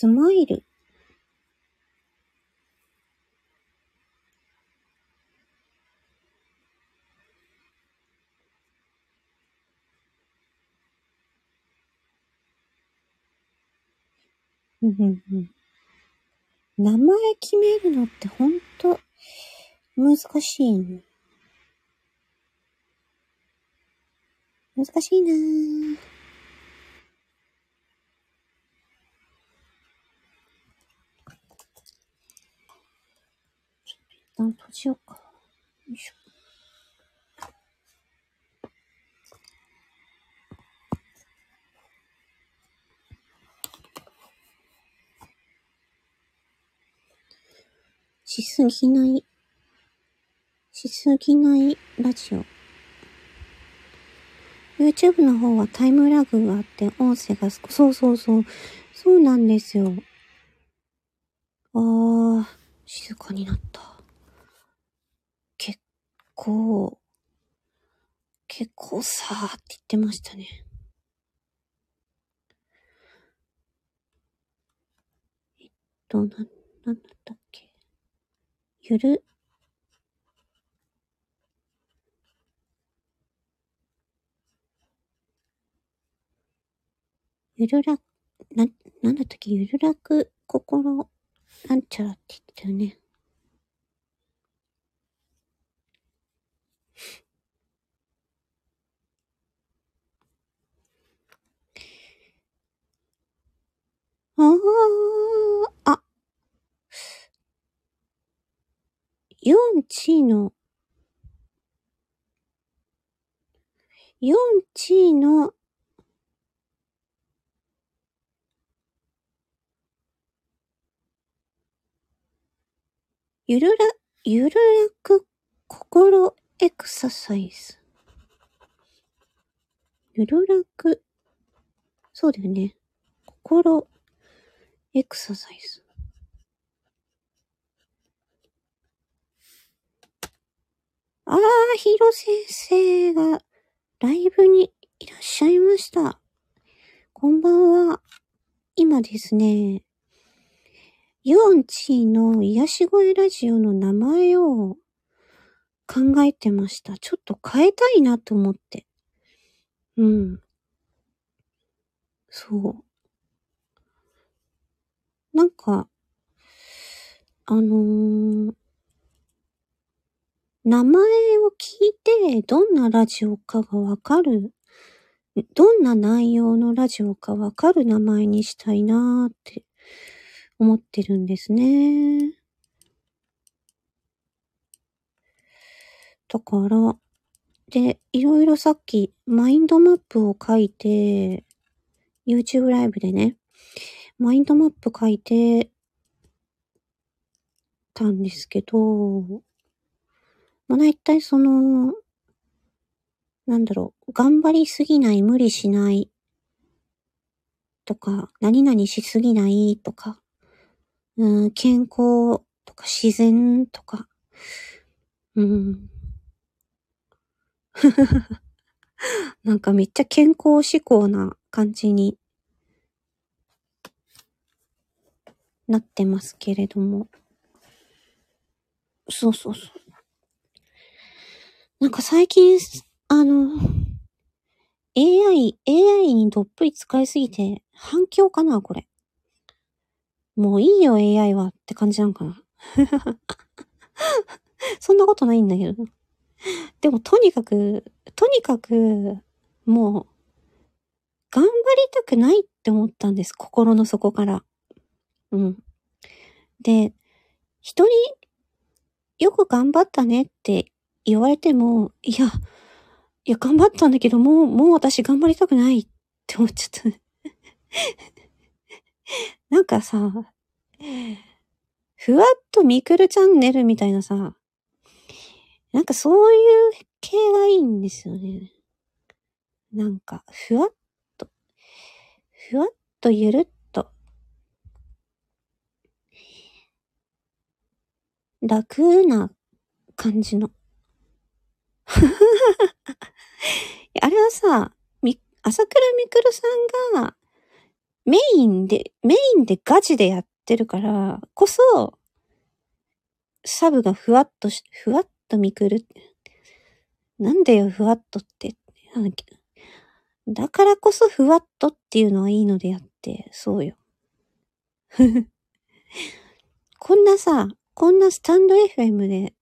スマイルうんうんうん。名前決めるのってほんと難しい。難しいなぁ。旦閉じようか。よいしょ。しすぎない、しすぎないラジオ。YouTube の方はタイムラグがあって音声が、そうそうそう、そうなんですよ。あー、静かになった。結構、結構さーって言ってましたね。えっと、な、なんだったっけ？ゆる、ゆるら、な、なんだったっけ、ゆるらく心、なんちゃらって言ってたよね。あー、あ、4チの、4チの、ゆるら、ゆるらく心エクササイズ。ゆるらく、そうだよね。心エクササイズ。あー、ヒロ先生がライブにいらっしゃいました。こんばんは。今ですね、ユオンチーの癒し声ラジオの名前を考えてました。ちょっと変えたいなと思って。うん。そう。なんか、あのー名前を聞いてどんなラジオかがわかる、どんな内容のラジオかわかる名前にしたいなーって思ってるんですね。だから、で、いろいろさっきマインドマップを書いて、YouTube ライブでね、マインドマップ書いてたんですけど、まあ、大体その、なんだろう、頑張りすぎない、無理しない、とか、何々しすぎないとか、うん、健康とか自然とか、うん。なんかめっちゃ健康志向な感じになってますけれども。そうそうそう。なんか最近、あの、AI、AI にどっぷり使いすぎて反響かなこれ。もういいよ AI はって感じなんかな そんなことないんだけど。でもとにかく、とにかく、もう、頑張りたくないって思ったんです。心の底から。うん。で、人によく頑張ったねって言われても、いや、いや、頑張ったんだけど、もう、もう私頑張りたくないって思っちゃった。なんかさ、ふわっとミクルチャンネルみたいなさ、なんかそういう系がいいんですよね。なんか、ふわっと、ふわっとゆるっと、楽な感じの。あれはさ、み、朝倉みくるさんがメインで、メインでガチでやってるからこそ、サブがふわっとし、ふわっとみくる。なんだよ、ふわっとって。だっけだからこそふわっとっていうのはいいのであって、そうよ。こんなさ、こんなスタンド FM で、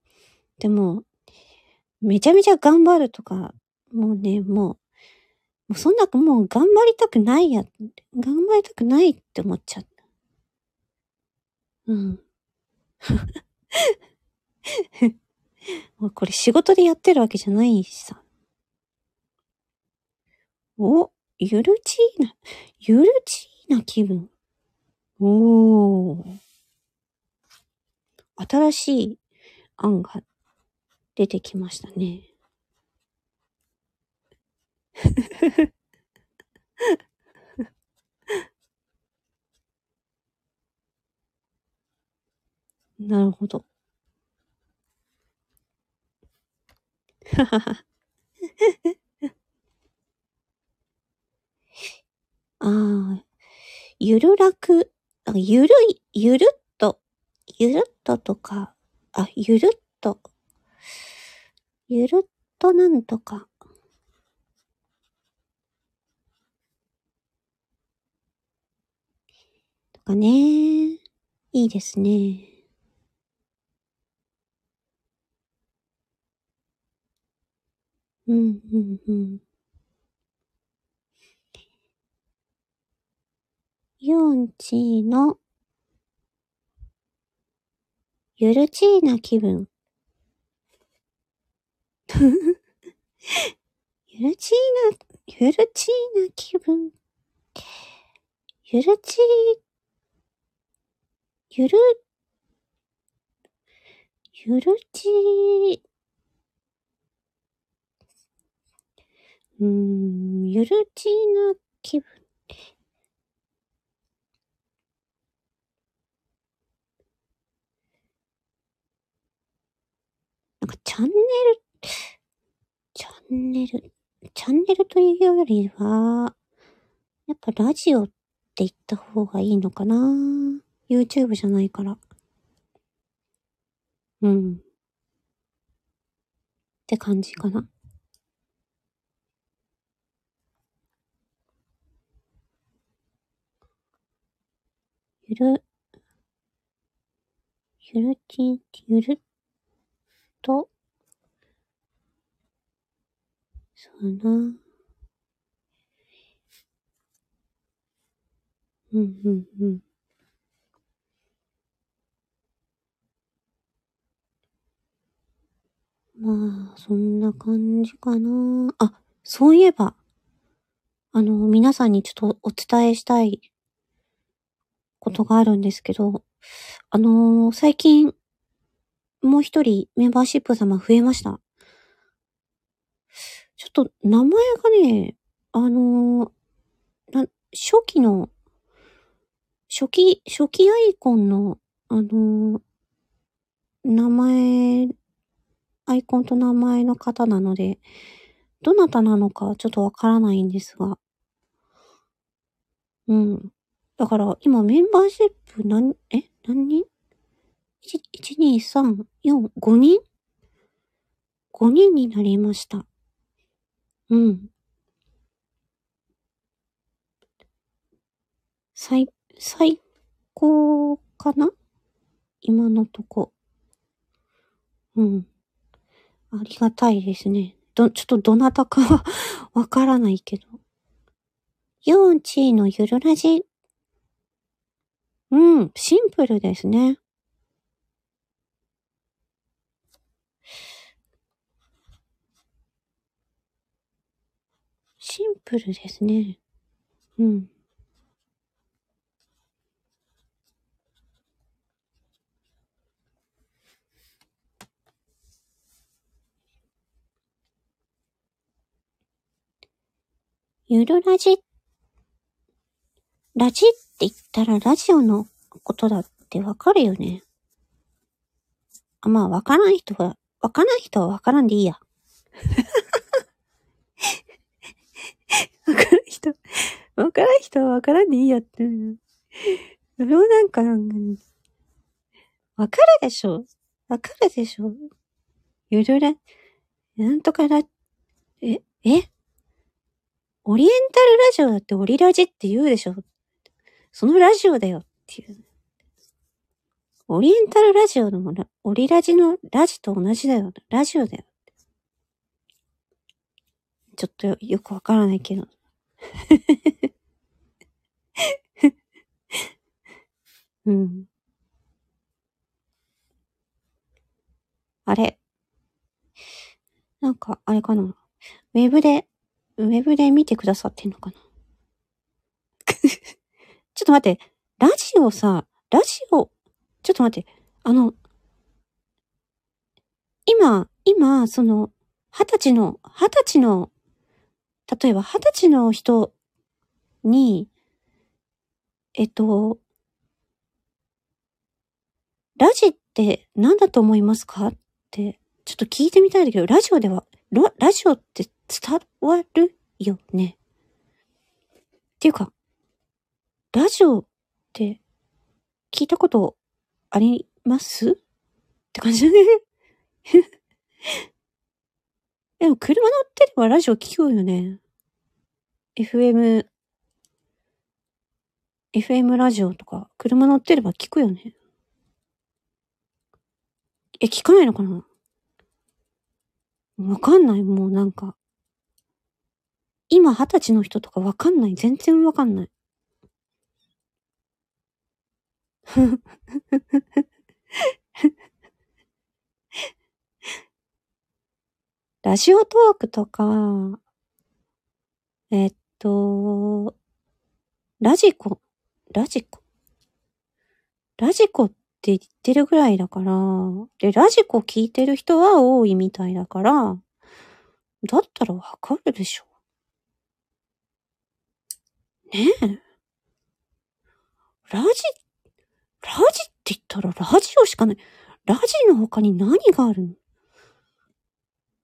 でも、めちゃめちゃ頑張るとか、もうね、もう、もうそんな、もう頑張りたくないや、頑張りたくないって思っちゃった。うん。もうこれ仕事でやってるわけじゃないしさ。お、ゆるちーな、ゆるちーな気分。おー。新しい案が出てきましたね。なるほど。ははは。ああ、ゆるらく、ゆるい、ゆるっ、ゆるっととか、あ、ゆるっと、ゆるっとなんとか。とかね、いいですね。うん、うん、うん。ヨンチーのゆるちーな気分。ゆるちーな、ゆるちーな気分。ゆるちー、ゆる、ゆるちー、うーん、ゆるちーな気分。なんかチャンネル、チャンネル、チャンネルというよりは、やっぱラジオって言った方がいいのかな ?YouTube じゃないから。うん。って感じかな。ゆる、ゆるちん、ゆると、そうな。うん、うん、うん。まあ、そんな感じかな。あ、そういえば、あの、皆さんにちょっとお伝えしたいことがあるんですけど、あのー、最近、もう一人メンバーシップ様増えました。ちょっと名前がね、あのー、な、初期の、初期、初期アイコンの、あのー、名前、アイコンと名前の方なので、どなたなのかちょっとわからないんですが。うん。だから、今メンバーシップ何、え？何人？1,2,3,4,5人 ?5 人になりました。うん。最、最高かな？今のとこ。うん。ありがたいですね。ど、ちょっとどなたかは わからないけど。4チーのゆるラジ。うん、シンプルですね。シンプルですね。うん。ゆるラジ。ラジって言ったらラジオのことだってわかるよね。あ、まあわからん人は、わからん人はわからんでいいや。わからん人、わからん人はわからんでいいやって。それをなんか、わかるでしょ？わかるでしょ？ゆるら、なんとから、え、え？オリエンタルラジオだってオリラジって言うでしょ？そのラジオだよっていう。オリエンタルラジオのもラ、オリラジのラジと同じだよ。ラジオだよ。ちょっとよくわからないけど。うん。あれ。なんか、あれかな。ウェブで、ウェブで見てくださってんのかな。ちょっと待って。ラジオさ、ラジオ、ちょっと待って。あの、今、今、その、二十歳の、二十歳の、例えば二十歳の人に、えっと、ラジって何だと思いますかって、ちょっと聞いてみたいんだけど、ラジオでは、ラジオって伝わるよね。っていうか、ラジオって聞いたことあります？って感じだね。でも車乗ってればラジオ聞くよね。FM、FM ラジオとか、車乗ってれば聞くよね。え、聞かないのかな？わかんない。もうなんか。今二十歳の人とかわかんない。全然わかんない。ラジオトークとか、えっと、ラジコ、ラジコ？ラジコって言ってるぐらいだから、で、ラジコ聞いてる人は多いみたいだから、だったらわかるでしょ。ねえ。ラジ、ラジって言ったらラジオしかない。ラジの他に何があるの？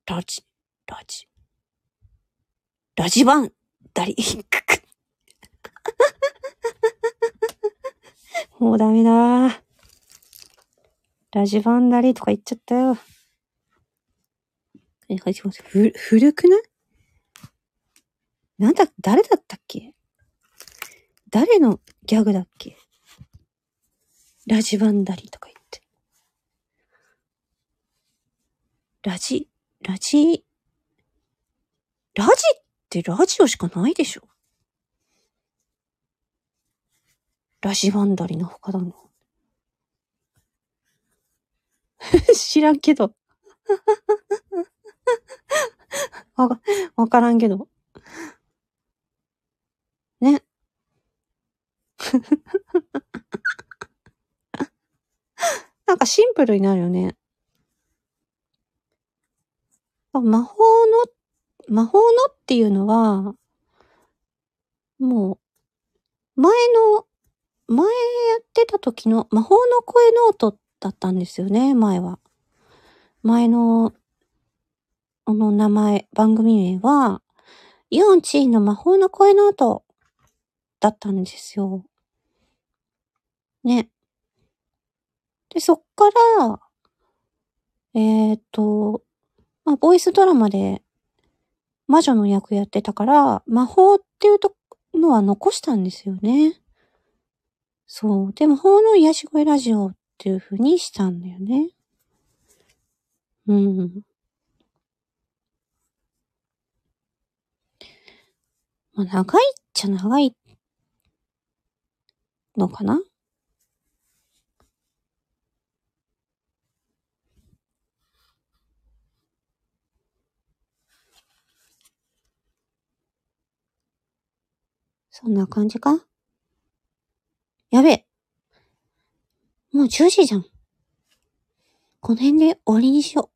ラジ、ラジ。ラジバンン、ダリ、クク。もうダメだ。ラジバンダリとか言っちゃったよ。え、はい、ますふ、古くない？なんだ、誰だったっけ？誰のギャグだっけ？ラジバンダリとか言って。ラジ、ラジ、ラジっってラジオしかないでしょラジバンダリの他だの。知らんけど。わか、わからんけど。ね。なんかシンプルになるよね。魔法の、魔法のっていうのは、もう、前の、前やってた時の魔法の声ノートだったんですよね、前は。前の、この名前、番組名は、イオンチーの魔法の声ノートだったんですよ。ね。で、そっから、えっ、ー、と、まあ、ボイスドラマで魔女の役やってたから、魔法っていうとのは残したんですよね。そう。で、魔法の癒し声ラジオっていう風にしたんだよね。うん。まあ、長いっちゃ長いのかな？そんな感じか？やべえ。もう10時じゃん。この辺で終わりにしよ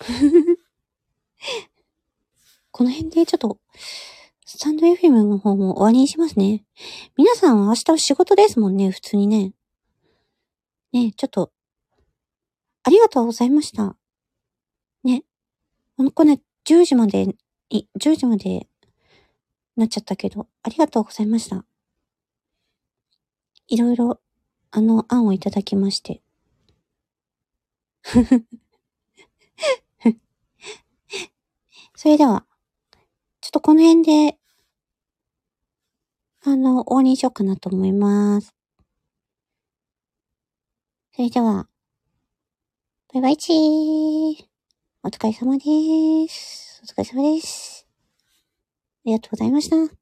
う。この辺でちょっと、スタンド FM の方も終わりにしますね。皆さんは明日仕事ですもんね、普通にね。ねちょっと、ありがとうございました。ね。このね10時まで、10時までなっちゃったけど、ありがとうございました。いろいろ、あの、案をいただきまして。それでは、ちょっとこの辺で、あの、終わりにしようかなと思います。それでは、バイバイチー。お疲れ様です。お疲れ様です。ありがとうございました。